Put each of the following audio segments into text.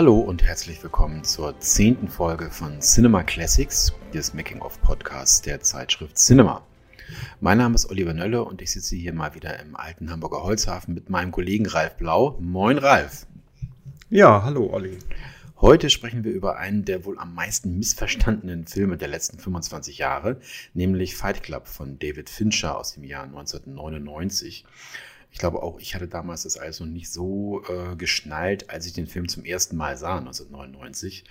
Hallo und herzlich willkommen zur zehnten Folge von Cinema Classics, des Making-of-Podcasts der Zeitschrift Cinema. Mein Name ist Oliver Nölle und ich sitze hier mal wieder im alten Hamburger Holzhafen mit meinem Kollegen Ralf Blau. Moin Ralf. Ja, hallo Olli. Heute sprechen wir über einen der wohl am meisten missverstandenen Filme der letzten 25 Jahre, nämlich Fight Club von David Fincher aus dem Jahr 1999. Ich glaube auch, ich hatte damals das alles noch nicht so äh, geschnallt, als ich den Film zum ersten Mal sah, 1999.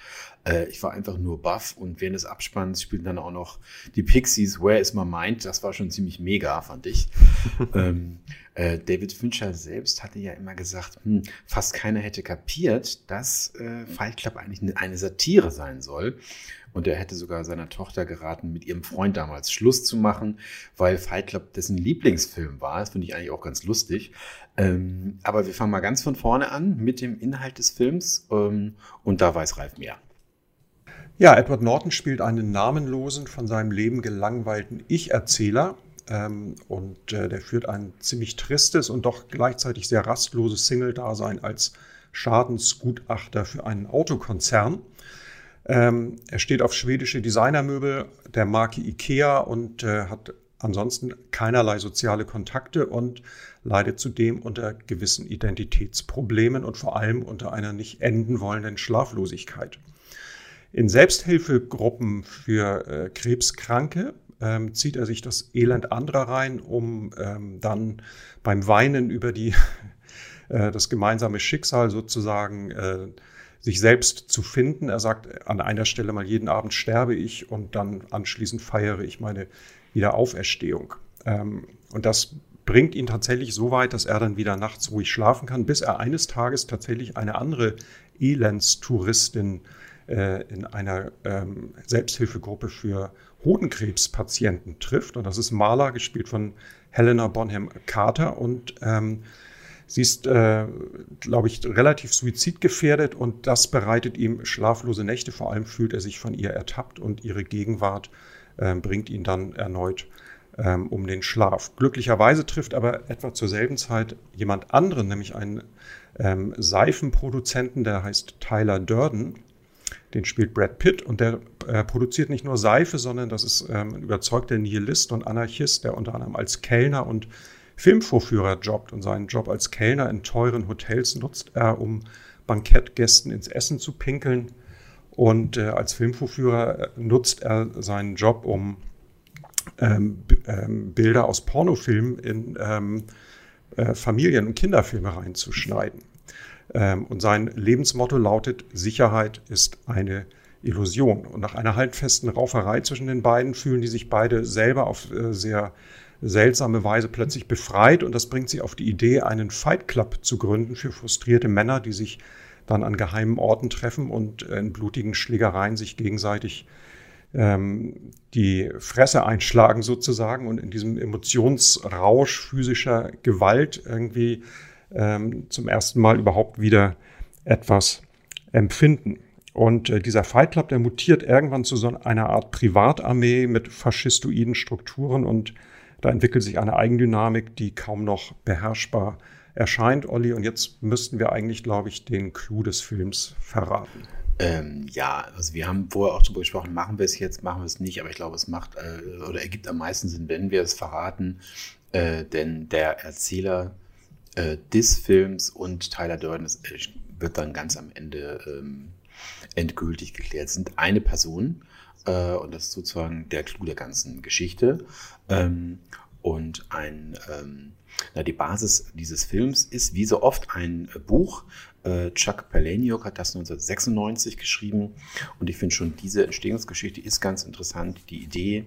Äh, ich war einfach nur baff und während des Abspanns spielten dann auch noch die Pixies, Where is my mind? Das war schon ziemlich mega, fand ich. ähm, äh, David Fincher selbst hatte ja immer gesagt, hm, fast keiner hätte kapiert, dass äh, Fight Club eigentlich eine Satire sein soll. Und er hätte sogar seiner Tochter geraten, mit ihrem Freund damals Schluss zu machen, weil Fight Club dessen Lieblingsfilm war. Das finde ich eigentlich auch ganz lustig. Ähm, aber wir fangen mal ganz von vorne an mit dem Inhalt des Films. Ähm, und da weiß Ralf mehr. Ja, Edward Norton spielt einen namenlosen, von seinem Leben gelangweilten Ich-Erzähler. Ähm, und äh, der führt ein ziemlich tristes und doch gleichzeitig sehr rastloses Single-Dasein als Schadensgutachter für einen Autokonzern. Ähm, er steht auf schwedische Designermöbel der Marke IKEA und äh, hat ansonsten keinerlei soziale Kontakte und leidet zudem unter gewissen Identitätsproblemen und vor allem unter einer nicht enden wollenden Schlaflosigkeit. In Selbsthilfegruppen für äh, Krebskranke ähm, zieht er sich das Elend anderer rein, um ähm, dann beim Weinen über die, äh, das gemeinsame Schicksal sozusagen äh, sich selbst zu finden. Er sagt an einer Stelle mal, jeden Abend sterbe ich und dann anschließend feiere ich meine Wiederauferstehung. Ähm, und das bringt ihn tatsächlich so weit, dass er dann wieder nachts ruhig schlafen kann, bis er eines Tages tatsächlich eine andere Elendstouristin äh, in einer ähm, Selbsthilfegruppe für Hodenkrebspatienten trifft. Und das ist Marla, gespielt von Helena Bonham Carter. Und ähm, Sie ist, äh, glaube ich, relativ suizidgefährdet und das bereitet ihm schlaflose Nächte. Vor allem fühlt er sich von ihr ertappt und ihre Gegenwart äh, bringt ihn dann erneut ähm, um den Schlaf. Glücklicherweise trifft aber etwa zur selben Zeit jemand anderen, nämlich einen ähm, Seifenproduzenten, der heißt Tyler Durden. Den spielt Brad Pitt und der äh, produziert nicht nur Seife, sondern das ist ähm, ein überzeugter Nihilist und Anarchist, der unter anderem als Kellner und Filmvorführer jobbt und seinen Job als Kellner in teuren Hotels nutzt er, um Bankettgästen ins Essen zu pinkeln. Und äh, als Filmvorführer äh, nutzt er seinen Job, um ähm, ähm, Bilder aus Pornofilmen in ähm, äh, Familien- und Kinderfilme reinzuschneiden. Ähm, und sein Lebensmotto lautet, Sicherheit ist eine Illusion. Und nach einer halbfesten Rauferei zwischen den beiden fühlen die sich beide selber auf äh, sehr seltsame Weise plötzlich befreit und das bringt sie auf die Idee, einen Fight Club zu gründen für frustrierte Männer, die sich dann an geheimen Orten treffen und in blutigen Schlägereien sich gegenseitig ähm, die Fresse einschlagen sozusagen und in diesem Emotionsrausch physischer Gewalt irgendwie ähm, zum ersten Mal überhaupt wieder etwas empfinden. Und äh, dieser Fight Club, der mutiert irgendwann zu so einer Art Privatarmee mit faschistoiden Strukturen und da entwickelt sich eine Eigendynamik, die kaum noch beherrschbar erscheint, Olli. Und jetzt müssten wir eigentlich, glaube ich, den Clou des Films verraten. Ähm, ja, also wir haben vorher auch darüber gesprochen, machen wir es jetzt, machen wir es nicht, aber ich glaube, es macht äh, oder ergibt am meisten Sinn, wenn wir es verraten, äh, denn der Erzähler äh, des Films und Tyler Durden ist, äh, wird dann ganz am Ende ähm, endgültig geklärt. Es sind eine Person äh, und das ist sozusagen der Clou der ganzen Geschichte. Ähm, und ein, ähm, na, die Basis dieses Films ist wie so oft ein Buch. Äh, Chuck Palahniuk hat das 1996 geschrieben und ich finde schon, diese Entstehungsgeschichte ist ganz interessant. Die Idee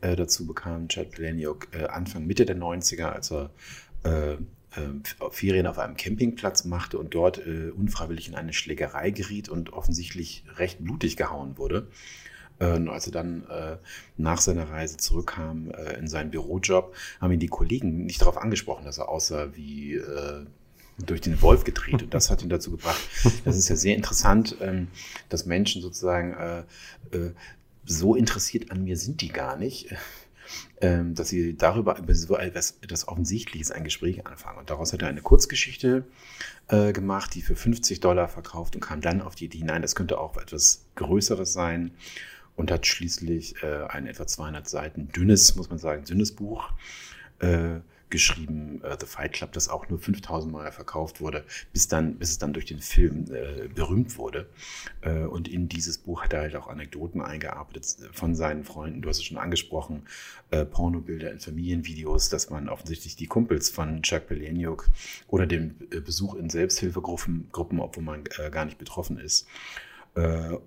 äh, dazu bekam Chuck Palahniuk äh, Anfang, Mitte der 90er, als er äh, Ferien auf einem Campingplatz machte und dort äh, unfreiwillig in eine Schlägerei geriet und offensichtlich recht blutig gehauen wurde. Äh, und als er dann äh, nach seiner Reise zurückkam äh, in seinen Bürojob, haben ihn die Kollegen nicht darauf angesprochen, dass er aussah wie äh, durch den Wolf gedreht. Und das hat ihn dazu gebracht. Das ist ja sehr interessant, ähm, dass Menschen sozusagen äh, so interessiert an mir sind die gar nicht. Ähm, dass sie darüber über so etwas, etwas Offensichtliches ein Gespräch anfangen. Und daraus hat er eine Kurzgeschichte äh, gemacht, die für 50 Dollar verkauft und kam dann auf die Idee, nein, das könnte auch etwas Größeres sein und hat schließlich äh, ein etwa 200 Seiten dünnes, muss man sagen, dünnes Buch äh, geschrieben, äh, The Fight Club, das auch nur 5000 Mal verkauft wurde, bis, dann, bis es dann durch den Film äh, berühmt wurde. Äh, und in dieses Buch hat er halt auch Anekdoten eingearbeitet von seinen Freunden. Du hast es schon angesprochen, äh, Pornobilder in Familienvideos, dass man offensichtlich die Kumpels von Chuck Palahniuk oder den äh, Besuch in Selbsthilfegruppen, Gruppen, obwohl man äh, gar nicht betroffen ist, äh,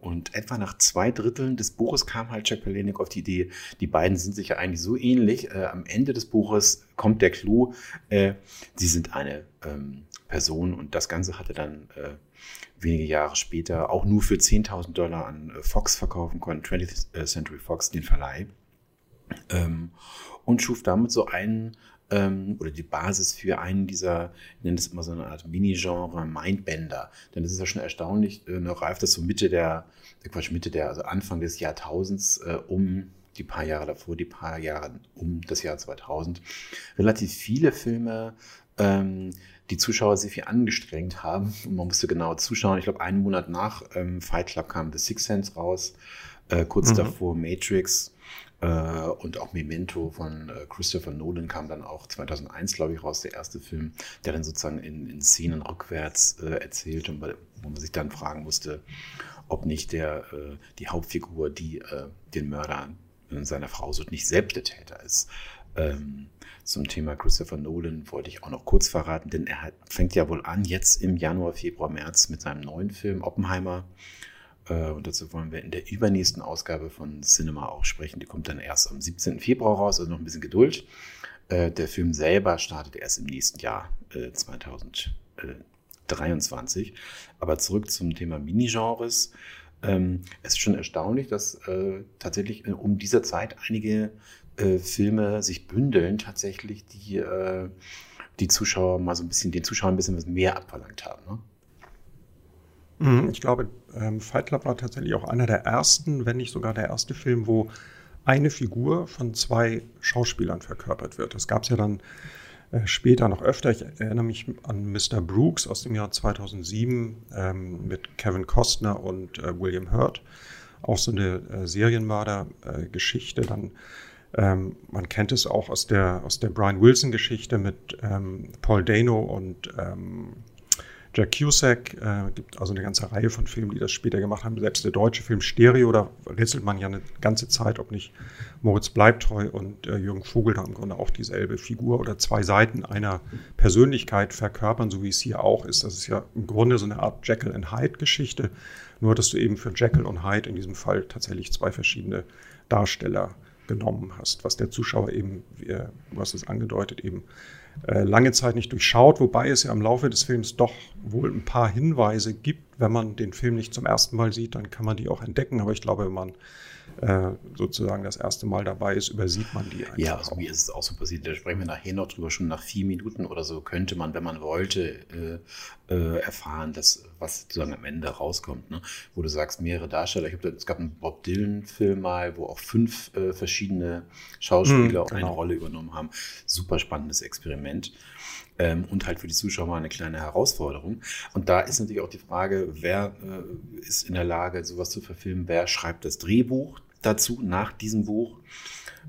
und etwa nach zwei Dritteln des Buches kam halt Jack Palahniuk auf die Idee, die beiden sind sich ja eigentlich so ähnlich. Äh, am Ende des Buches kommt der Clou, äh, sie sind eine ähm, Person und das Ganze hatte dann äh, wenige Jahre später auch nur für 10.000 Dollar an äh, Fox verkaufen können, 20th Century Fox, den Verleih. Ähm, und schuf damit so einen ähm, oder die Basis für einen dieser, ich nenne das immer so eine Art Mini-Genre Mindbender. Denn es ist ja schon erstaunlich, äh, noch reift das so Mitte der, äh, Quatsch, Mitte der, also Anfang des Jahrtausends äh, um die paar Jahre davor, die paar Jahre um das Jahr 2000, relativ viele Filme, ähm, die Zuschauer sehr viel angestrengt haben. Und man musste genau zuschauen. Ich glaube, einen Monat nach ähm, Fight Club kam The Sixth Sense raus, äh, kurz mhm. davor Matrix und auch Memento von äh, Christopher Nolan kam dann auch 2001, glaube ich, raus, der erste Film, der dann sozusagen in, in Szenen rückwärts äh, erzählt und wo man sich dann fragen musste, ob nicht der, die Hauptfigur, die den Mörder seiner Frau sucht, nicht selbst der Täter ist. Ähm, zum Thema Christopher Nolan wollte ich auch noch kurz verraten, denn er hat, fängt ja wohl an, jetzt im Januar, Februar, März mit seinem neuen Film Oppenheimer äh, und dazu wollen wir in der übernächsten Ausgabe von Cinema auch sprechen. Die kommt dann erst am 17. Februar raus, also noch ein bisschen Geduld. Äh, der Film selber startet erst im nächsten Jahr, 2023. Äh, Aber zurück zum Thema Minigenres. Ähm, es ist schon erstaunlich, dass tatsächlich um diese Zeit einige Filme sich bündeln, tatsächlich, die die Zuschauer mal so ein bisschen, den Zuschauern ein bisschen was mehr abverlangt haben. Ne? Mhm, ich glaube, ähm, Fight Club war tatsächlich auch einer der ersten, wenn nicht sogar der erste Film, wo eine Figur von zwei Schauspielern verkörpert wird. Das gab es ja dann äh, später noch öfter. Ich erinnere mich an Mr. Brooks aus dem Jahr 2007 ähm, mit Kevin Costner und äh, William Hurt. Auch so eine äh, Serienmörder-Geschichte. Dann, ähm, man kennt es auch aus der, aus der Brian Wilson-Geschichte mit ähm, Paul Dano und ähm, Jack Cusack, äh, gibt also eine ganze Reihe von Filmen, die das später gemacht haben. Selbst der deutsche Film Stereo, da rätselt man ja eine ganze Zeit, ob nicht Moritz Bleibtreu und äh, Jürgen Vogel da im Grunde auch dieselbe Figur oder zwei Seiten einer Persönlichkeit verkörpern, so wie es hier auch ist. Das ist ja im Grunde so eine Art Jekyll and Hyde Geschichte, nur dass du eben für Jekyll und Hyde in diesem Fall tatsächlich zwei verschiedene Darsteller genommen hast, was der Zuschauer eben, du hast es angedeutet, eben äh, lange Zeit nicht durchschaut, wobei es ja im Laufe des Films doch wohl ein paar Hinweise gibt. Wenn man den Film nicht zum ersten Mal sieht, dann kann man die auch entdecken. Aber ich glaube, wenn man äh, sozusagen das erste Mal dabei ist, übersieht man die einfach. Ja, also mir ist es auch so passiert. Da sprechen wir nachher noch drüber. Schon nach vier Minuten oder so könnte man, wenn man wollte, äh, äh, erfahren, dass was sozusagen am Ende rauskommt. Ne? Wo du sagst, mehrere Darsteller. Ich hab, es gab einen Bob Dylan-Film mal, wo auch fünf äh, verschiedene Schauspieler hm, genau. eine Rolle übernommen haben. Super spannendes Experiment ähm, und halt für die Zuschauer eine kleine Herausforderung. Und da ist natürlich auch die Frage, wer äh, ist in der Lage, sowas zu verfilmen, wer schreibt das Drehbuch dazu nach diesem Buch.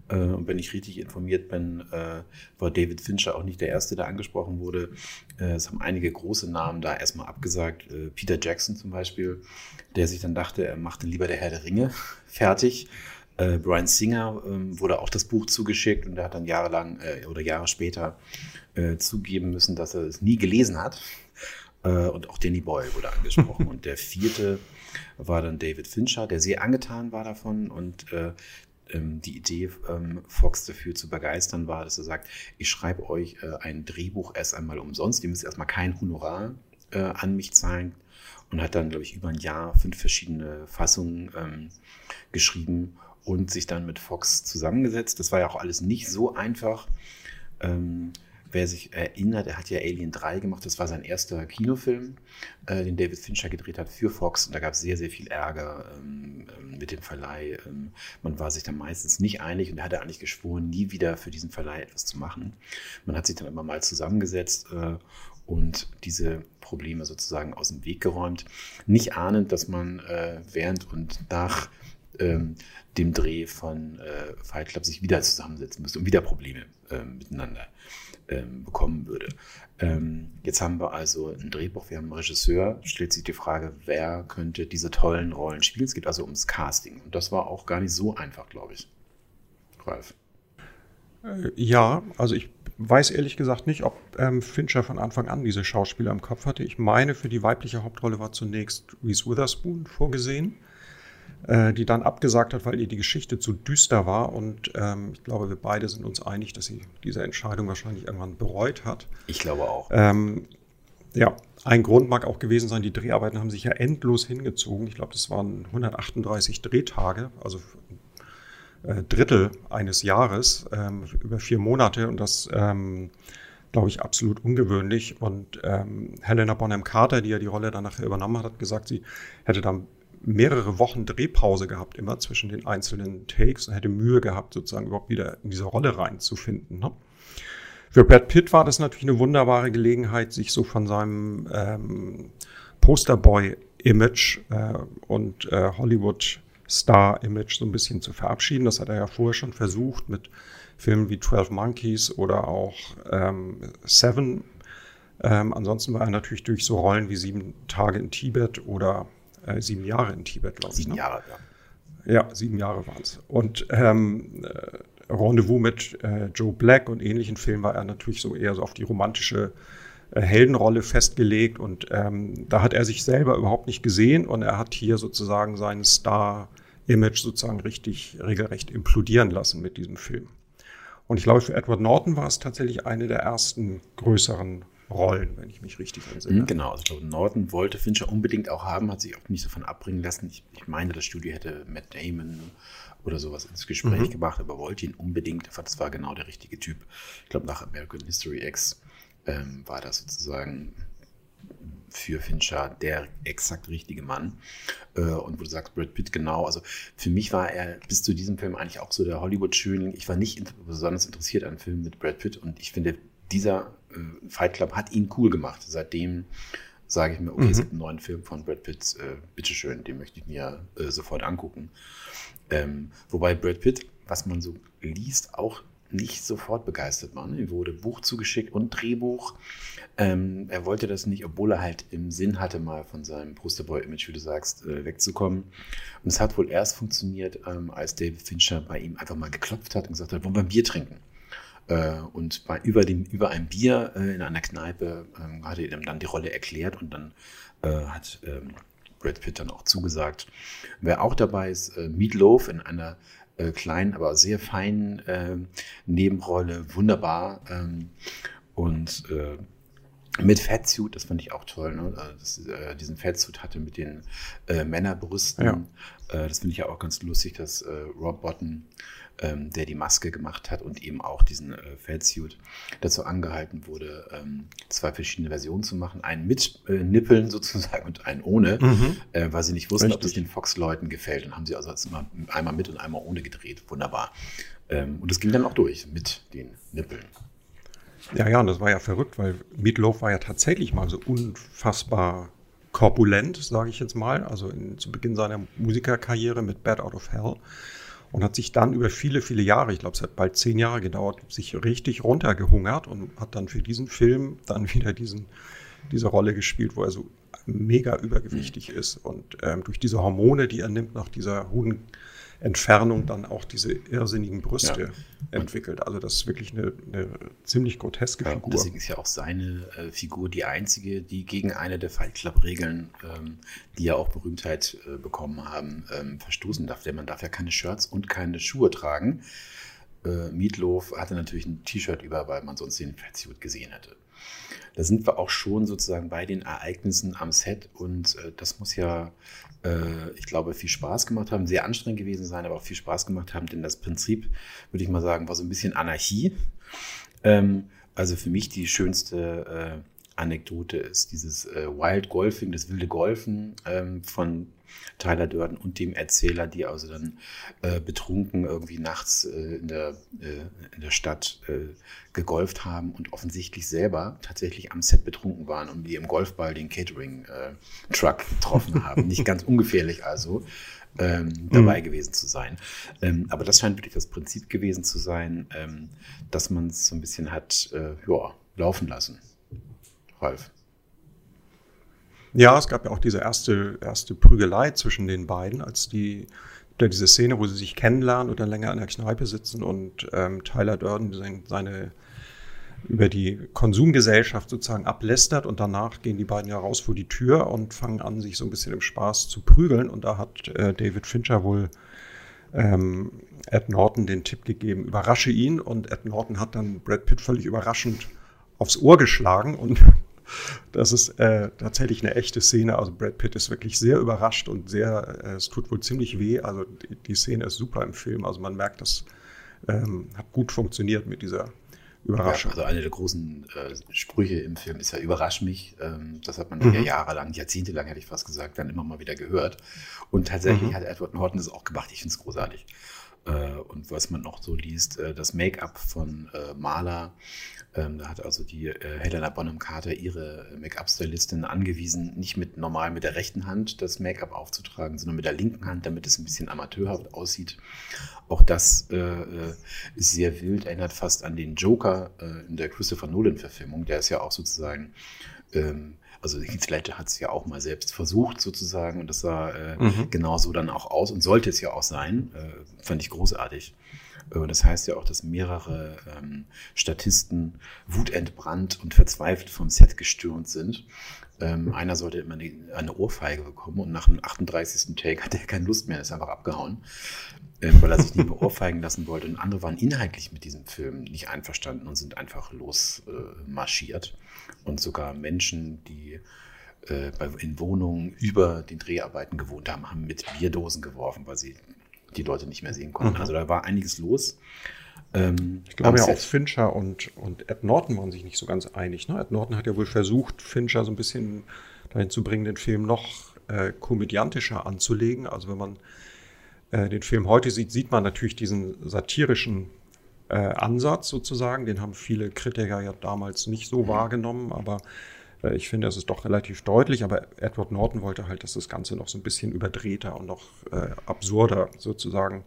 Äh, und wenn ich richtig informiert bin, äh, war David Fincher auch nicht der Erste, der angesprochen wurde. Äh, es haben einige große Namen da erstmal abgesagt. Peter Jackson zum Beispiel, der sich dann dachte, er macht dann lieber der Herr der Ringe fertig. Brian Singer ähm, wurde auch das Buch zugeschickt und der hat dann jahrelang oder Jahre später äh, zugeben müssen, dass er es nie gelesen hat. Äh, und auch Danny Boyle wurde angesprochen. und der vierte war dann David Fincher, der sehr angetan war davon und äh, ähm, die Idee, ähm, Fox dafür zu begeistern war, dass er sagt, ich schreibe euch äh, ein Drehbuch erst einmal umsonst, ihr müsst erstmal kein Honorar äh, an mich zahlen und hat dann, glaube ich, über ein Jahr fünf verschiedene Fassungen ähm, geschrieben und sich dann mit Fox zusammengesetzt. Das war ja auch alles nicht so einfach. Ähm, wer sich erinnert, er hat ja Alien 3 gemacht, das war sein erster Kinofilm, äh, den David Fincher gedreht hat für Fox. Und da gab es sehr, sehr viel Ärger ähm, mit dem Verleih. Ähm, man war sich dann meistens nicht einig und er hatte eigentlich geschworen, nie wieder für diesen Verleih etwas zu machen. Man hat sich dann immer mal zusammengesetzt äh, und diese Probleme sozusagen aus dem Weg geräumt, nicht ahnend, dass man äh, während und nach ähm, dem Dreh von äh, Fight Club sich wieder zusammensetzen müsste und wieder Probleme äh, miteinander ähm, bekommen würde. Ähm, jetzt haben wir also ein Drehbuch, wir haben einen Regisseur, stellt sich die Frage, wer könnte diese tollen Rollen spielen. Es geht also ums Casting und das war auch gar nicht so einfach, glaube ich. Ralf. Äh, ja, also ich weiß ehrlich gesagt nicht, ob ähm, Fincher von Anfang an diese Schauspieler im Kopf hatte. Ich meine, für die weibliche Hauptrolle war zunächst Reese Witherspoon vorgesehen, äh, die dann abgesagt hat, weil ihr die Geschichte zu düster war. Und ähm, ich glaube, wir beide sind uns einig, dass sie diese Entscheidung wahrscheinlich irgendwann bereut hat. Ich glaube auch. Ähm, ja, ein Grund mag auch gewesen sein, die Dreharbeiten haben sich ja endlos hingezogen. Ich glaube, das waren 138 Drehtage, also äh, Drittel eines Jahres ähm, über vier Monate und das ähm, glaube ich absolut ungewöhnlich. Und ähm, Helena Bonham Carter, die ja die Rolle dann nachher übernommen hat, hat gesagt, sie hätte dann mehrere Wochen Drehpause gehabt, immer zwischen den einzelnen Takes und hätte Mühe gehabt, sozusagen überhaupt wieder in diese Rolle reinzufinden. Ne? Für Brad Pitt war das natürlich eine wunderbare Gelegenheit, sich so von seinem ähm, Posterboy-Image äh, und äh, Hollywood Star-Image so ein bisschen zu verabschieden. Das hat er ja vorher schon versucht mit Filmen wie 12 Monkeys oder auch ähm, Seven. Ähm, ansonsten war er natürlich durch so Rollen wie Sieben Tage in Tibet oder äh, Sieben Jahre in Tibet, glaube ich. Sieben ne? Jahre, ja. Ja, sieben Jahre waren es. Und ähm, äh, Rendezvous mit äh, Joe Black und ähnlichen Filmen war er natürlich so eher so auf die romantische äh, Heldenrolle festgelegt und ähm, da hat er sich selber überhaupt nicht gesehen und er hat hier sozusagen seinen Star-Image sozusagen richtig regelrecht implodieren lassen mit diesem Film. Und ich glaube, für Edward Norton war es tatsächlich eine der ersten größeren Rollen, wenn ich mich richtig entsinne. Mhm, genau, also ich glaube, Norton wollte Fincher unbedingt auch haben, hat sich auch nicht davon abbringen lassen. Ich, ich meine, das Studio hätte Matt Damon oder sowas ins Gespräch mhm. gebracht, aber wollte ihn unbedingt. Das war genau der richtige Typ. Ich glaube, nach American History X ähm, war das sozusagen für Fincher der exakt richtige Mann. Äh, und wo du sagst, Brad Pitt genau, also für mich war er bis zu diesem Film eigentlich auch so der Hollywood-Schönling. Ich war nicht besonders interessiert an Filmen mit Brad Pitt und ich finde, dieser äh, Fight Club hat ihn cool gemacht. Seitdem sage ich mir, okay, mhm. es gibt einen neuen Film von Brad Pitt, äh, bitteschön, den möchte ich mir äh, sofort angucken. Ähm, wobei Brad Pitt, was man so liest, auch nicht sofort begeistert war. Ihm wurde Buch zugeschickt und Drehbuch. Ähm, er wollte das nicht, obwohl er halt im Sinn hatte, mal von seinem Posterboy-Image, wie du sagst, äh, wegzukommen. Und es hat wohl erst funktioniert, ähm, als David Fincher bei ihm einfach mal geklopft hat und gesagt hat, wollen wir ein Bier trinken? Äh, und bei, über, dem, über ein Bier äh, in einer Kneipe ähm, hat er ihm dann die Rolle erklärt und dann äh, hat ähm, Brad Pitt dann auch zugesagt. Wer auch dabei ist, Meatloaf in einer kleinen, aber sehr feinen Nebenrolle, wunderbar. Ähm, und mit Fettsuit, das fand ich auch toll, ne? Also das, äh, diesen Fettsuit hatte mit den äh, Männerbrüsten. Ja. Äh, das finde ich ja auch ganz lustig, dass äh, Rob Botton, ähm, der die Maske gemacht hat und eben auch diesen äh, Fettsuit, dazu angehalten wurde, ähm, zwei verschiedene Versionen zu machen. Einen mit äh, Nippeln sozusagen und einen ohne, mhm. äh, weil sie nicht wussten, Richtig. ob das den Fox-Leuten gefällt. Dann haben sie also immer einmal mit und einmal ohne gedreht. Wunderbar. Ähm, und das ging dann auch durch mit den Nippeln. Ja, ja, und das war ja verrückt, weil Meatloaf war ja tatsächlich mal so unfassbar korpulent, sage ich jetzt mal, also in, zu Beginn seiner Musikerkarriere mit Bad Out of Hell und hat sich dann über viele, viele Jahre, ich glaube, es hat bald zehn Jahre gedauert, sich richtig runtergehungert und hat dann für diesen Film dann wieder diesen, diese Rolle gespielt, wo er so mega übergewichtig mhm. ist und ähm, durch diese Hormone, die er nimmt nach dieser hohen Entfernung dann auch diese irrsinnigen Brüste ja. entwickelt. Also das ist wirklich eine, eine ziemlich groteske ja, Figur. Deswegen ist ja auch seine äh, Figur die einzige, die gegen eine der Fight Club-Regeln, ähm, die ja auch Berühmtheit äh, bekommen haben, ähm, verstoßen darf. Denn man darf ja keine Shirts und keine Schuhe tragen. Äh, Meatloaf hatte natürlich ein T-Shirt über, weil man sonst den Fettsuit gesehen hätte. Da sind wir auch schon sozusagen bei den Ereignissen am Set und äh, das muss ja ich glaube, viel Spaß gemacht haben, sehr anstrengend gewesen sein, aber auch viel Spaß gemacht haben, denn das Prinzip, würde ich mal sagen, war so ein bisschen Anarchie. Ähm, also für mich die schönste Anekdote ist dieses äh, Wild Golfing, das wilde Golfen ähm, von Tyler Durden und dem Erzähler, die also dann äh, betrunken irgendwie nachts äh, in, der, äh, in der Stadt äh, gegolft haben und offensichtlich selber tatsächlich am Set betrunken waren und die im Golfball den Catering-Truck äh, getroffen haben. Nicht ganz ungefährlich also. Ähm, dabei mhm. gewesen zu sein. Ähm, aber das scheint wirklich das Prinzip gewesen zu sein, ähm, dass man es so ein bisschen hat äh, ja, laufen lassen. Ralf. Ja, es gab ja auch diese erste, erste Prügelei zwischen den beiden, als die, diese Szene, wo sie sich kennenlernen und dann länger in der Kneipe sitzen und ähm, Tyler Durden seine, seine über die Konsumgesellschaft sozusagen ablästert und danach gehen die beiden ja raus vor die Tür und fangen an, sich so ein bisschen im Spaß zu prügeln. Und da hat äh, David Fincher wohl ähm, Ed Norton den Tipp gegeben, überrasche ihn. Und Ed Norton hat dann Brad Pitt völlig überraschend aufs Ohr geschlagen und das ist äh, tatsächlich eine echte Szene. Also Brad Pitt ist wirklich sehr überrascht und sehr, äh, es tut wohl ziemlich weh. Also die, die, Szene ist super im Film. Also man merkt, das ähm, hat gut funktioniert mit dieser Überraschung. Ja, also eine der großen äh, Sprüche im Film ist ja überrasch mich. Ähm, das hat man mhm. ja jahrelang, jahrzehntelang hätte ich fast gesagt, dann immer mal wieder gehört. Und tatsächlich mhm. hat Edward Norton das auch gemacht. Ich finde es großartig. Äh, und was man noch so liest, äh, das Make-up von äh, Maler ähm, da hat also die Helena Bonham Carter ihre Make-up-Stylistin angewiesen, nicht mit normal mit der rechten Hand das Make-up aufzutragen, sondern mit der linken Hand, damit es ein bisschen amateurhaft aussieht. Auch das ist sehr wild, erinnert fast an den Joker in der Christopher Nolan-Verfilmung. Der ist ja auch sozusagen ähm, also Heath Ledger hat es ja auch mal selbst versucht sozusagen und das sah äh, mhm. genauso dann auch aus und sollte es ja auch sein. Äh, fand ich großartig. Äh, das heißt ja auch, dass mehrere ähm, Statisten wutentbrannt und verzweifelt vom Set gestürmt sind. Ähm, einer sollte immer eine, eine, Ohrfeige bekommen und nach dem 38. Take hat er keine Lust mehr, ist einfach abgehauen, weil er sich nicht mehr ohrfeigen lassen wollte. Und andere waren inhaltlich mit diesem Film nicht einverstanden und sind einfach losmarschiert. Äh, und sogar Menschen, die äh, in Wohnungen über den Dreharbeiten gewohnt haben, haben mit Bierdosen geworfen, weil sie die Leute nicht mehr sehen konnten. Mhm. Also da war einiges los. Ähm, ich glaube ja auch Fincher und, und Ed Norton waren sich nicht so ganz einig. Ne? Ed Norton hat ja wohl versucht, Fincher so ein bisschen dahin zu bringen, den Film noch äh, komödiantischer anzulegen. Also wenn man äh, den Film heute sieht, sieht man natürlich diesen satirischen äh, Ansatz sozusagen. Den haben viele Kritiker ja damals nicht so mhm. wahrgenommen, aber äh, ich finde, es ist doch relativ deutlich, aber Edward Norton wollte halt, dass das Ganze noch so ein bisschen überdrehter und noch äh, absurder sozusagen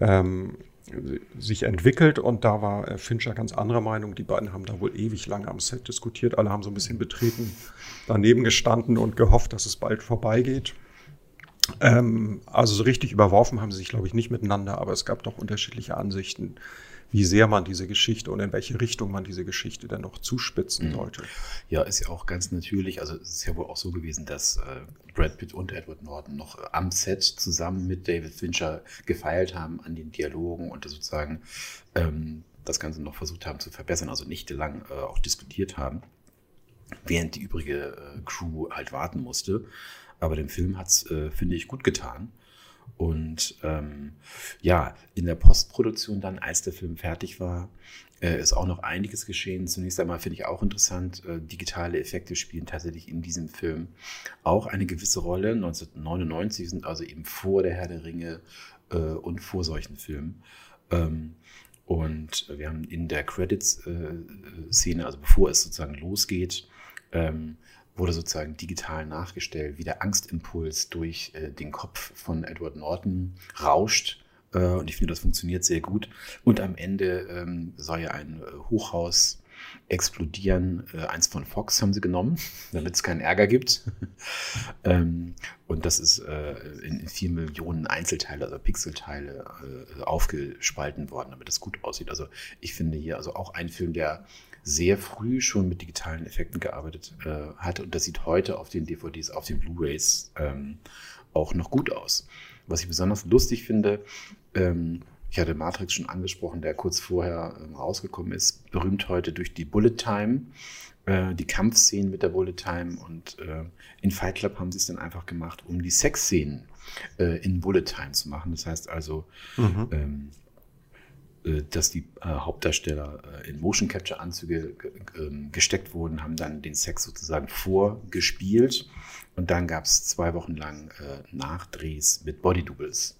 ähm, sich entwickelt. Und da war äh, Fincher ganz anderer Meinung. Die beiden haben da wohl ewig lange am Set diskutiert. Alle haben so ein bisschen betreten daneben gestanden und gehofft, dass es bald vorbeigeht. Ähm, also so richtig überworfen haben sie sich, glaube ich, nicht miteinander, aber es gab doch unterschiedliche Ansichten, wie sehr man diese Geschichte und in welche Richtung man diese Geschichte dann noch zuspitzen mhm. sollte. Ja, ist ja auch ganz natürlich. Also es ist ja wohl auch so gewesen, dass äh, Brad Pitt und Edward Norton noch am Set zusammen mit David Fincher gefeilt haben an den Dialogen und sozusagen ähm, das Ganze noch versucht haben zu verbessern, also nicht lang äh, auch diskutiert haben, während die übrige äh, Crew halt warten musste. Aber dem Film hat es, äh, finde ich, gut getan. Und ähm, ja, in der Postproduktion dann, als der Film fertig war, äh, ist auch noch einiges geschehen. Zunächst einmal finde ich auch interessant, äh, digitale Effekte spielen tatsächlich in diesem Film auch eine gewisse Rolle. 1999 sind also eben vor der Herr der Ringe äh, und vor solchen Filmen. Ähm, und wir haben in der Credits-Szene, äh, also bevor es sozusagen losgeht, ähm, wurde sozusagen digital nachgestellt, wie der Angstimpuls durch äh, den Kopf von Edward Norton rauscht. Äh, und ich finde, das funktioniert sehr gut. Und am Ende ähm, soll ja ein äh, Hochhaus explodieren. Äh, eins von Fox haben sie genommen, damit es keinen Ärger gibt. ähm, und das ist äh, in, in vier Millionen Einzelteile, also Pixelteile, äh, aufgespalten worden, damit es gut aussieht. Also ich finde hier also auch ein Film, der sehr früh schon mit digitalen Effekten gearbeitet äh, hat. Und das sieht heute auf den DVDs, auf den Blu-rays ähm, auch noch gut aus. Was ich besonders lustig finde, ähm, ich hatte Matrix schon angesprochen, der kurz vorher ähm, rausgekommen ist, berühmt heute durch die Bullet Time, äh, die Kampfszenen mit der Bullet Time. Und äh, in Fight Club haben sie es dann einfach gemacht, um die Sexszenen äh, in Bullet Time zu machen. Das heißt also, mhm. Ähm, äh, dass die äh, Hauptdarsteller äh, in Motion Capture Anzüge ähm, gesteckt wurden, haben dann den Sex sozusagen vorgespielt und dann gab es zwei Wochen lang Nachdrehs mit Body Doubles.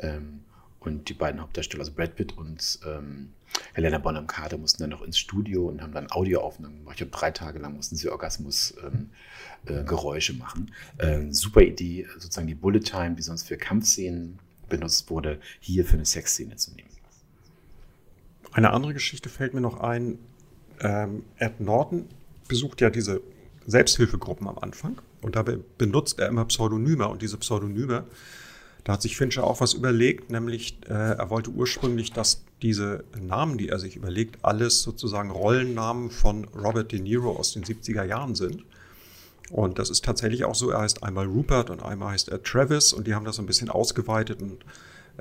Ähm, und die beiden Hauptdarsteller, also Brad Pitt und ähm, Helena Bonham Carter, mussten dann noch ins Studio und haben dann Audioaufnahmen gemacht. Glaube, drei Tage lang mussten sie Orgasmus-Geräusche ähm, äh, machen. Äh, super Idee, sozusagen die Bullet Time, die sonst für Kampfszenen benutzt wurde, hier für eine Sexszene zu nehmen. Eine andere Geschichte fällt mir noch ein. Ähm, Ed Norton besucht ja diese Selbsthilfegruppen am Anfang und dabei benutzt er immer Pseudonyme und diese Pseudonyme, da hat sich Fincher auch was überlegt, nämlich äh, er wollte ursprünglich, dass diese Namen, die er sich überlegt, alles sozusagen Rollennamen von Robert De Niro aus den 70er Jahren sind. Und das ist tatsächlich auch so. Er heißt einmal Rupert und einmal heißt er Travis und die haben das so ein bisschen ausgeweitet und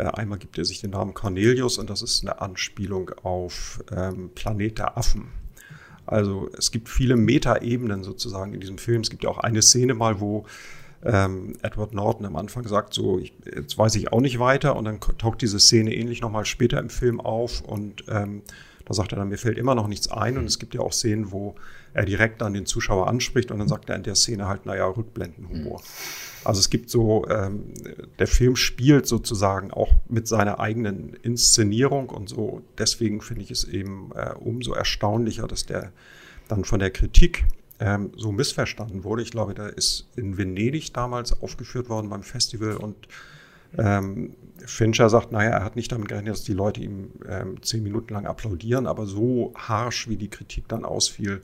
einmal gibt er sich den Namen Cornelius und das ist eine Anspielung auf ähm, Planet der Affen. Also es gibt viele Metaebenen sozusagen in diesem Film. Es gibt ja auch eine Szene mal, wo ähm, Edward Norton am Anfang sagt, so, ich, jetzt weiß ich auch nicht weiter und dann taucht diese Szene ähnlich nochmal später im Film auf und ähm, da sagt er dann, mir fällt immer noch nichts ein und es gibt ja auch Szenen, wo er direkt dann den Zuschauer anspricht und dann sagt er in der Szene halt, naja, Rückblendenhumor. Mhm. Also es gibt so, ähm, der Film spielt sozusagen auch mit seiner eigenen Inszenierung und so. Deswegen finde ich es eben äh, umso erstaunlicher, dass der dann von der Kritik ähm, so missverstanden wurde. Ich glaube, der ist in Venedig damals aufgeführt worden beim Festival und ähm, Fincher sagt, naja, er hat nicht damit gerechnet, dass die Leute ihm ähm, zehn Minuten lang applaudieren, aber so harsh, wie die Kritik dann ausfiel,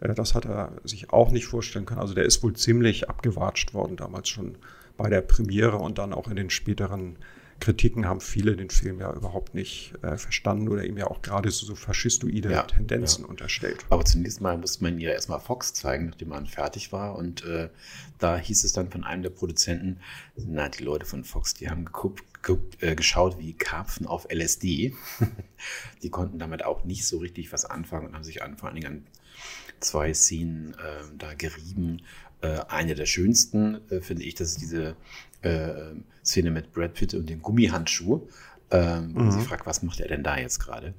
das hat er sich auch nicht vorstellen können. Also der ist wohl ziemlich abgewatscht worden damals schon bei der Premiere und dann auch in den späteren Kritiken haben viele den Film ja überhaupt nicht äh, verstanden oder ihm ja auch gerade so, so faschistoide ja, Tendenzen ja. unterstellt. Aber zunächst mal musste man ihr erstmal Fox zeigen, nachdem man fertig war. Und äh, da hieß es dann von einem der Produzenten, na, die Leute von Fox, die haben geguckt, geguckt, äh, geschaut wie Karpfen auf LSD. die konnten damit auch nicht so richtig was anfangen und haben sich an, vor allen Dingen an zwei Szenen äh, da gerieben. Äh, eine der schönsten, äh, finde ich, das ist diese äh, Szene mit Brad Pitt und dem Gummihandschuh. Ähm, mhm. sie fragt, was macht er denn da jetzt gerade?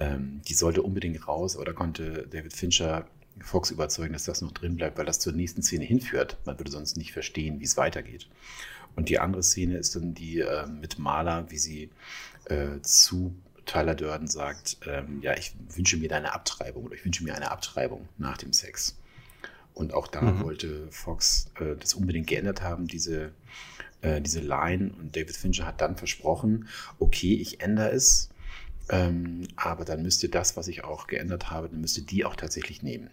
Ähm, die sollte unbedingt raus, aber da konnte David Fincher Fox überzeugen, dass das noch drin bleibt, weil das zur nächsten Szene hinführt. Man würde sonst nicht verstehen, wie es weitergeht. Und die andere Szene ist dann die äh, mit Maler, wie sie äh, zu Tyler Durden sagt, ähm, ja, ich wünsche mir deine Abtreibung oder ich wünsche mir eine Abtreibung nach dem Sex. Und auch da mhm. wollte Fox äh, das unbedingt geändert haben, diese, äh, diese Line. Und David Fincher hat dann versprochen, okay, ich ändere es, ähm, aber dann müsst ihr das, was ich auch geändert habe, dann müsst ihr die auch tatsächlich nehmen.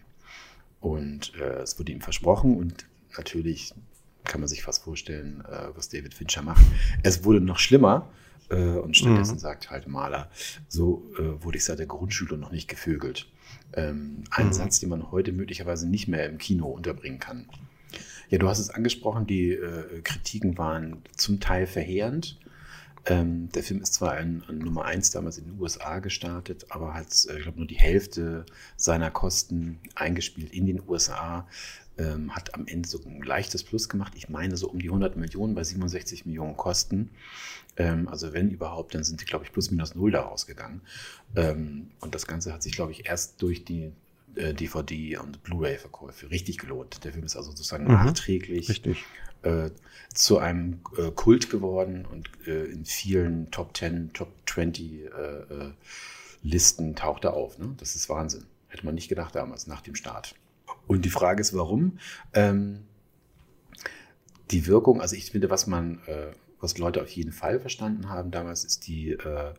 Und äh, es wurde ihm versprochen und natürlich kann man sich fast vorstellen, äh, was David Fincher macht. Es wurde noch schlimmer, äh, und stattdessen mhm. sagt halt Maler, so äh, wurde ich seit der Grundschule noch nicht gevögelt. Ähm, ein mhm. Satz, den man heute möglicherweise nicht mehr im Kino unterbringen kann. Ja, du hast es angesprochen, die äh, Kritiken waren zum Teil verheerend. Ähm, der Film ist zwar an, an, Nummer 1 damals in den USA gestartet, aber hat, äh, ich glaube, nur die Hälfte seiner Kosten eingespielt in den USA ähm, hat am Ende so ein leichtes Plus gemacht. Ich meine so um die 100 Millionen bei 67 Millionen Kosten. Ähm, also wenn überhaupt, dann sind die, glaube ich, plus minus null da rausgegangen. Ähm, und das Ganze hat sich, glaube ich, erst durch die äh, DVD- und Blu-ray-Verkäufe richtig gelohnt. Der Film ist also sozusagen mhm, nachträglich äh, zu einem äh, Kult geworden und äh, in vielen Top 10, Top 20 äh, äh, Listen taucht er auf. Ne? Das ist Wahnsinn. Hätte man nicht gedacht damals, nach dem Start. Und die Frage ist, warum? Ähm, die Wirkung, also ich finde, was man, äh, was Leute auf jeden Fall verstanden haben damals, ist die, äh,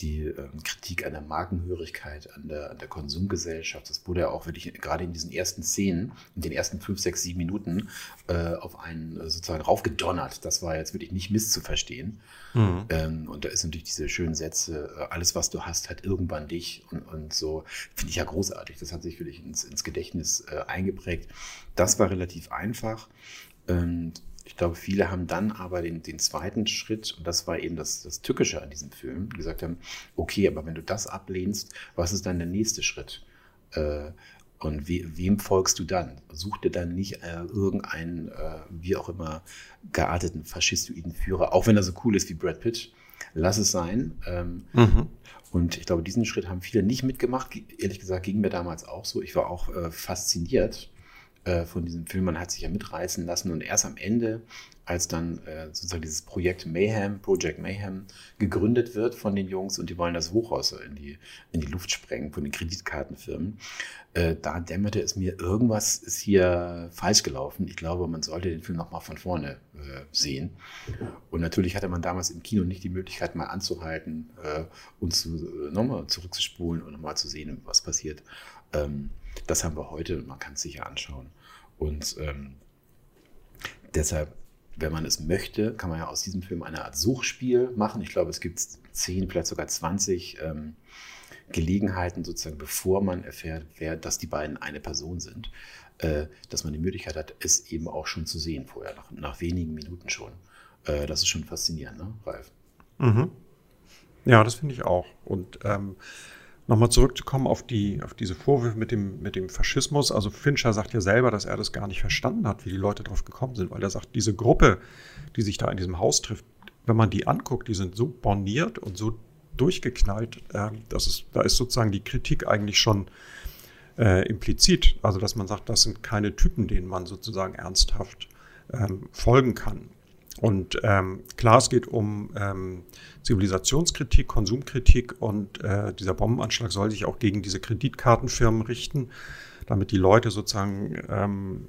die äh, Kritik an der Markenhörigkeit, an der, an der Konsumgesellschaft. Das wurde ja auch wirklich gerade in diesen ersten Szenen, in den ersten fünf, sechs, sieben Minuten äh, auf einen äh, sozusagen raufgedonnert. Das war jetzt wirklich nicht misszuverstehen. Mhm. Ähm, und da ist natürlich diese schönen Sätze, äh, alles, was du hast, hat irgendwann dich und, und so. Finde ich ja großartig. Das hat sich wirklich ins, ins Gedächtnis äh, eingeprägt. Das war relativ einfach. Und ich glaube, viele haben dann aber den, den zweiten Schritt, und das war eben das, das Tückische an diesem Film, gesagt haben, okay, aber wenn du das ablehnst, was ist dann der nächste Schritt? Äh, und we, wem folgst du dann? Such dir dann nicht äh, irgendeinen, äh, wie auch immer, gearteten faschistoiden Führer, auch wenn er so cool ist wie Brad Pitt, lass es sein. Ähm, mhm. Und ich glaube, diesen Schritt haben viele nicht mitgemacht. Ehrlich gesagt ging mir damals auch so. Ich war auch äh, fasziniert äh, von diesem Film. Man hat sich ja mitreißen lassen und erst am Ende, als dann äh, sozusagen dieses Projekt Mayhem, Project Mayhem, gegründet wird von den Jungs und die wollen das Hochhaus in die, in die Luft sprengen von den Kreditkartenfirmen, äh, da dämmerte es mir, irgendwas ist hier falsch gelaufen. Ich glaube, man sollte den Film nochmal von vorne äh, sehen. Und natürlich hatte man damals im Kino nicht die Möglichkeit, mal anzuhalten äh, und zu, äh, nochmal zurückzuspulen und nochmal zu sehen, was passiert. Ähm, das haben wir heute, man kann es sicher anschauen. Und ähm, deshalb, wenn man es möchte, kann man ja aus diesem Film eine Art Suchspiel machen. Ich glaube, es gibt zehn, vielleicht sogar 20 ähm, Gelegenheiten, sozusagen, bevor man erfährt, wer, dass die beiden eine Person sind, äh, dass man die Möglichkeit hat, es eben auch schon zu sehen vorher, nach, nach wenigen Minuten schon. Äh, das ist schon faszinierend, ne, Ralf? Mhm. Ja, das finde ich auch. Und ähm, Nochmal zurückzukommen auf, die, auf diese Vorwürfe mit dem, mit dem Faschismus. Also Fincher sagt ja selber, dass er das gar nicht verstanden hat, wie die Leute drauf gekommen sind, weil er sagt, diese Gruppe, die sich da in diesem Haus trifft, wenn man die anguckt, die sind so borniert und so durchgeknallt, äh, dass es, da ist sozusagen die Kritik eigentlich schon äh, implizit. Also dass man sagt, das sind keine Typen, denen man sozusagen ernsthaft ähm, folgen kann. Und ähm, klar, es geht um ähm, Zivilisationskritik, Konsumkritik und äh, dieser Bombenanschlag soll sich auch gegen diese Kreditkartenfirmen richten, damit die Leute sozusagen, ähm,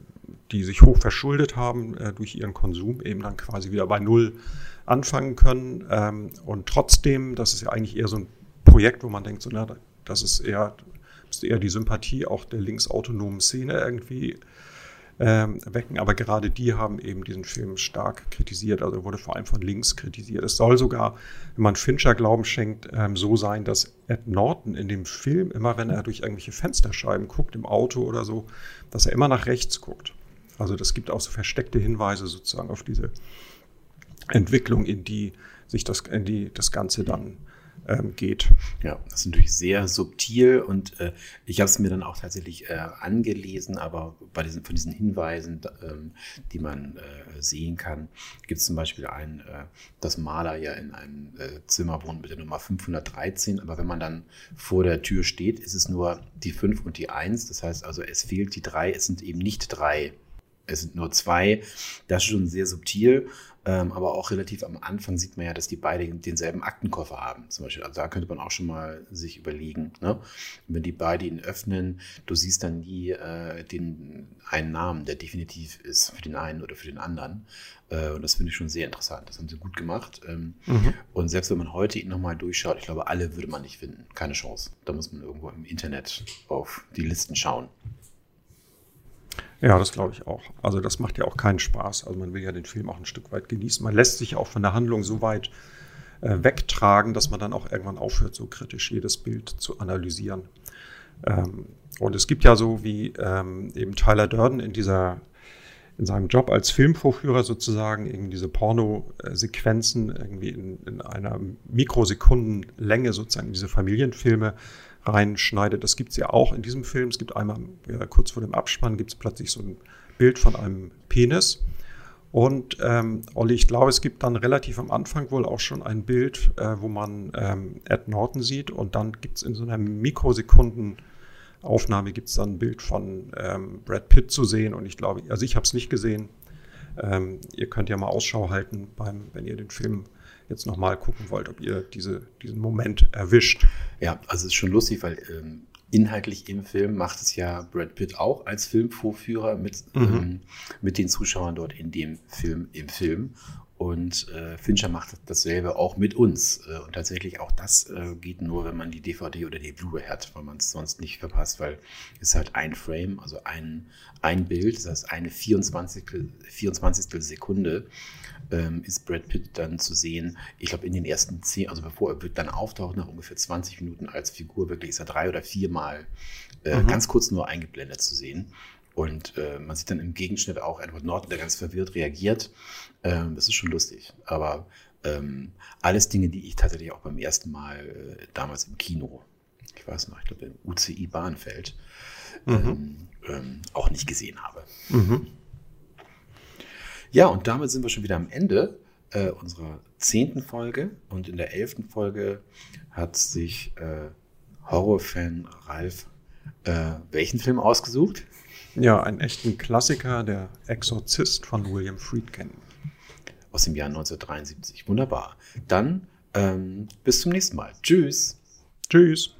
die sich hoch verschuldet haben äh, durch ihren Konsum, eben dann quasi wieder bei Null anfangen können. Ähm, und trotzdem, das ist ja eigentlich eher so ein Projekt, wo man denkt, so, na, das ist eher, ist eher die Sympathie auch der linksautonomen Szene irgendwie ähm, wecken. Aber gerade die haben eben diesen Film stark kritisiert. Also wurde vor allem von links kritisiert. Es soll sogar, wenn man Fincher Glauben schenkt, ähm, so sein, dass Ed Norton in dem Film, immer wenn er durch irgendwelche Fensterscheiben guckt, im Auto oder so, dass er immer nach rechts guckt. Also das gibt auch so versteckte Hinweise sozusagen auf diese Entwicklung, in die sich das, in die das Ganze dann ähm, geht. Ja, das ist natürlich sehr subtil und äh, ich habe es mir dann auch tatsächlich äh, angelesen, aber bei diesen, von diesen Hinweisen, ähm, die man äh, sehen kann, gibt es zum Beispiel einen, äh, dass Maler ja in einem äh, Zimmer wohnt mit der Nummer 513, aber wenn man dann vor der Tür steht, ist es nur die 5 und die 1, das heißt also, es fehlt die 3, es sind eben nicht drei es sind nur zwei. Das ist schon sehr subtil. Ähm, aber auch relativ am Anfang sieht man ja, dass die beide denselben Aktenkoffer haben. Zum Beispiel, also da könnte man auch schon mal sich überlegen, ne? wenn die beide ihn öffnen, du siehst dann nie äh, den einen Namen, der definitiv ist für den einen oder für den anderen. Äh, und das finde ich schon sehr interessant. Das haben sie gut gemacht. Ähm, mhm. Und selbst wenn man heute ihn nochmal durchschaut, ich glaube, alle würde man nicht finden. Keine Chance. Da muss man irgendwo im Internet auf die Listen schauen. Ja, das glaube ich auch. Also das macht ja auch keinen Spaß. Also man will ja den Film auch ein Stück weit genießen. Man lässt sich auch von der Handlung so weit äh, wegtragen, dass man dann auch irgendwann aufhört, so kritisch jedes Bild zu analysieren. Ähm, und es gibt ja so wie ähm, eben Tyler Durden in dieser in seinem Job als Filmvorführer sozusagen irgendwie diese Porno-Sequenzen irgendwie in, in einer Mikrosekundenlänge sozusagen diese Familienfilme reinschneidet. Das gibt es ja auch in diesem Film. Es gibt einmal, ja, kurz vor dem Abspann, gibt es plötzlich so ein Bild von einem Penis. Und ähm, Olli, ich glaube, es gibt dann relativ am Anfang wohl auch schon ein Bild, äh, wo man ähm, Ed Norton sieht. Und dann gibt es in so einer Mikrosekunden-Aufnahme gibt es dann ein Bild von ähm, Brad Pitt zu sehen. Und ich glaube, also ich habe es nicht gesehen. Ähm, ihr könnt ja mal Ausschau halten, beim, wenn ihr den Film jetzt nochmal gucken wollt, ob ihr diese, diesen Moment erwischt. Ja, also es ist schon lustig, weil ähm, inhaltlich im Film macht es ja Brad Pitt auch als Filmvorführer mit, mhm. ähm, mit den Zuschauern dort in dem Film im Film. Und äh, Fincher macht dasselbe auch mit uns. Äh, und tatsächlich auch das äh, geht nur, wenn man die DVD oder die Blu-ray hat, weil man es sonst nicht verpasst, weil es halt ein Frame, also ein, ein Bild, das heißt eine 24. 24. Sekunde ähm, ist Brad Pitt dann zu sehen. Ich glaube, in den ersten zehn, also bevor er wird dann auftaucht, nach ungefähr 20 Minuten als Figur, wirklich ist er drei oder viermal äh, mhm. ganz kurz nur eingeblendet zu sehen. Und äh, man sieht dann im Gegenschnitt auch Edward Norton, der ganz verwirrt reagiert. Ähm, das ist schon lustig. Aber ähm, alles Dinge, die ich tatsächlich auch beim ersten Mal äh, damals im Kino, ich weiß noch, ich glaube im UCI Bahnfeld, mhm. ähm, ähm auch nicht gesehen habe. Mhm. Ja, und damit sind wir schon wieder am Ende. äh, unserer zehnten Folge. Und in der elften Folge hat sich äh, Horrorfan Ralf äh, welchen Film ausgesucht? Ja, einen echten Klassiker, der Exorzist von William Friedkin. Aus dem Jahr 1973. Wunderbar. Dann ähm, bis zum nächsten Mal. Tschüss. Tschüss.